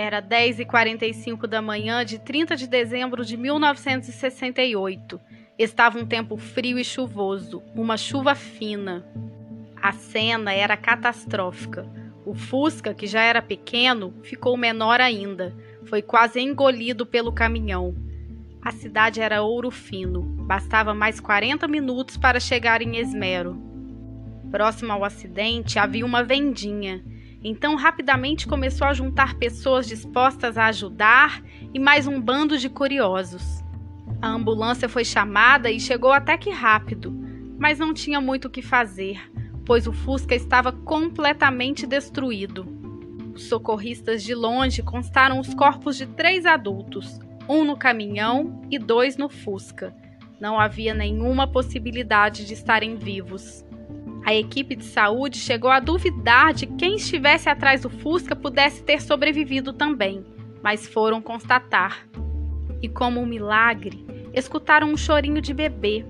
Era 10h45 da manhã de 30 de dezembro de 1968. Estava um tempo frio e chuvoso, uma chuva fina. A cena era catastrófica. O Fusca, que já era pequeno, ficou menor ainda. Foi quase engolido pelo caminhão. A cidade era ouro fino. Bastava mais 40 minutos para chegar em Esmero. Próximo ao acidente havia uma vendinha. Então rapidamente começou a juntar pessoas dispostas a ajudar e mais um bando de curiosos. A ambulância foi chamada e chegou até que rápido, mas não tinha muito o que fazer, pois o Fusca estava completamente destruído. Os socorristas de longe constaram os corpos de três adultos, um no caminhão e dois no Fusca. Não havia nenhuma possibilidade de estarem vivos. A equipe de saúde chegou a duvidar de quem estivesse atrás do Fusca pudesse ter sobrevivido também, mas foram constatar e, como um milagre, escutaram um chorinho de bebê.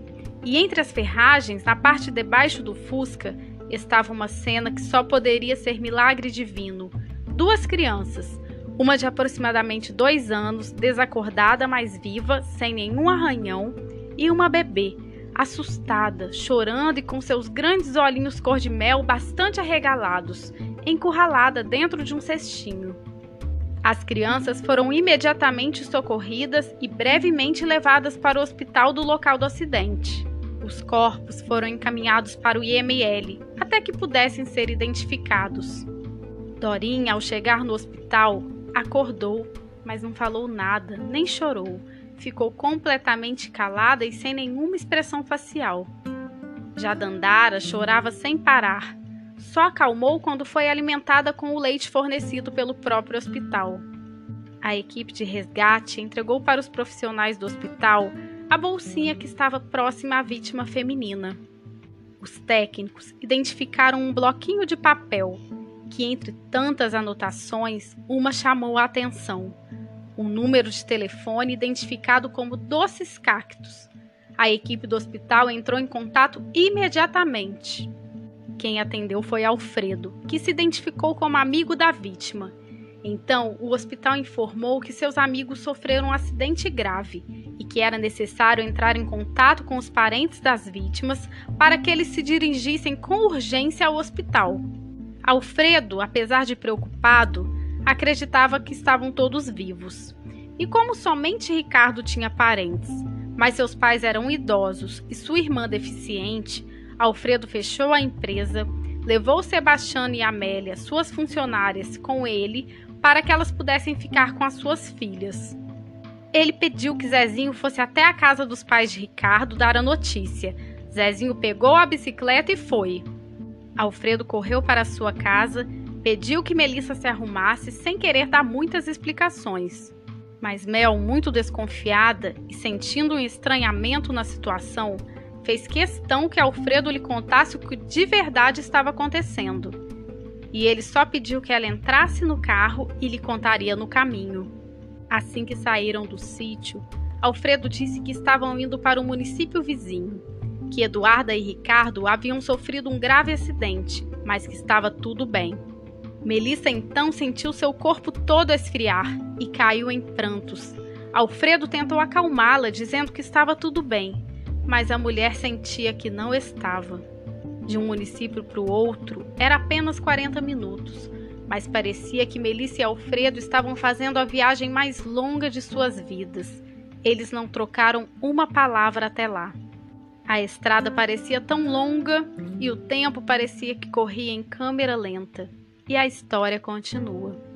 E entre as ferragens, na parte de baixo do Fusca, estava uma cena que só poderia ser milagre divino. Duas crianças, uma de aproximadamente dois anos, desacordada, mas viva, sem nenhum arranhão, e uma bebê, assustada, chorando e com seus grandes olhinhos cor de mel bastante arregalados, encurralada dentro de um cestinho. As crianças foram imediatamente socorridas e brevemente levadas para o hospital do local do acidente. Os corpos foram encaminhados para o IML até que pudessem ser identificados. Dorinha, ao chegar no hospital, acordou, mas não falou nada, nem chorou. Ficou completamente calada e sem nenhuma expressão facial. Já Dandara chorava sem parar, só acalmou quando foi alimentada com o leite fornecido pelo próprio hospital. A equipe de resgate entregou para os profissionais do hospital a bolsinha que estava próxima à vítima feminina. Os técnicos identificaram um bloquinho de papel que, entre tantas anotações, uma chamou a atenção: um número de telefone identificado como Doces Cactos. A equipe do hospital entrou em contato imediatamente. Quem atendeu foi Alfredo, que se identificou como amigo da vítima. Então, o hospital informou que seus amigos sofreram um acidente grave e que era necessário entrar em contato com os parentes das vítimas para que eles se dirigissem com urgência ao hospital. Alfredo, apesar de preocupado, acreditava que estavam todos vivos. E como somente Ricardo tinha parentes, mas seus pais eram idosos e sua irmã deficiente, Alfredo fechou a empresa, levou Sebastiana e Amélia, suas funcionárias, com ele para que elas pudessem ficar com as suas filhas. Ele pediu que Zezinho fosse até a casa dos pais de Ricardo dar a notícia. Zezinho pegou a bicicleta e foi. Alfredo correu para sua casa, pediu que Melissa se arrumasse sem querer dar muitas explicações. Mas Mel, muito desconfiada e sentindo um estranhamento na situação, fez questão que Alfredo lhe contasse o que de verdade estava acontecendo. E ele só pediu que ela entrasse no carro e lhe contaria no caminho. Assim que saíram do sítio, Alfredo disse que estavam indo para o município vizinho, que Eduarda e Ricardo haviam sofrido um grave acidente, mas que estava tudo bem. Melissa então sentiu seu corpo todo esfriar e caiu em prantos. Alfredo tentou acalmá-la, dizendo que estava tudo bem, mas a mulher sentia que não estava. De um município para o outro era apenas 40 minutos, mas parecia que Melissa e Alfredo estavam fazendo a viagem mais longa de suas vidas. Eles não trocaram uma palavra até lá. A estrada parecia tão longa e o tempo parecia que corria em câmera lenta. E a história continua.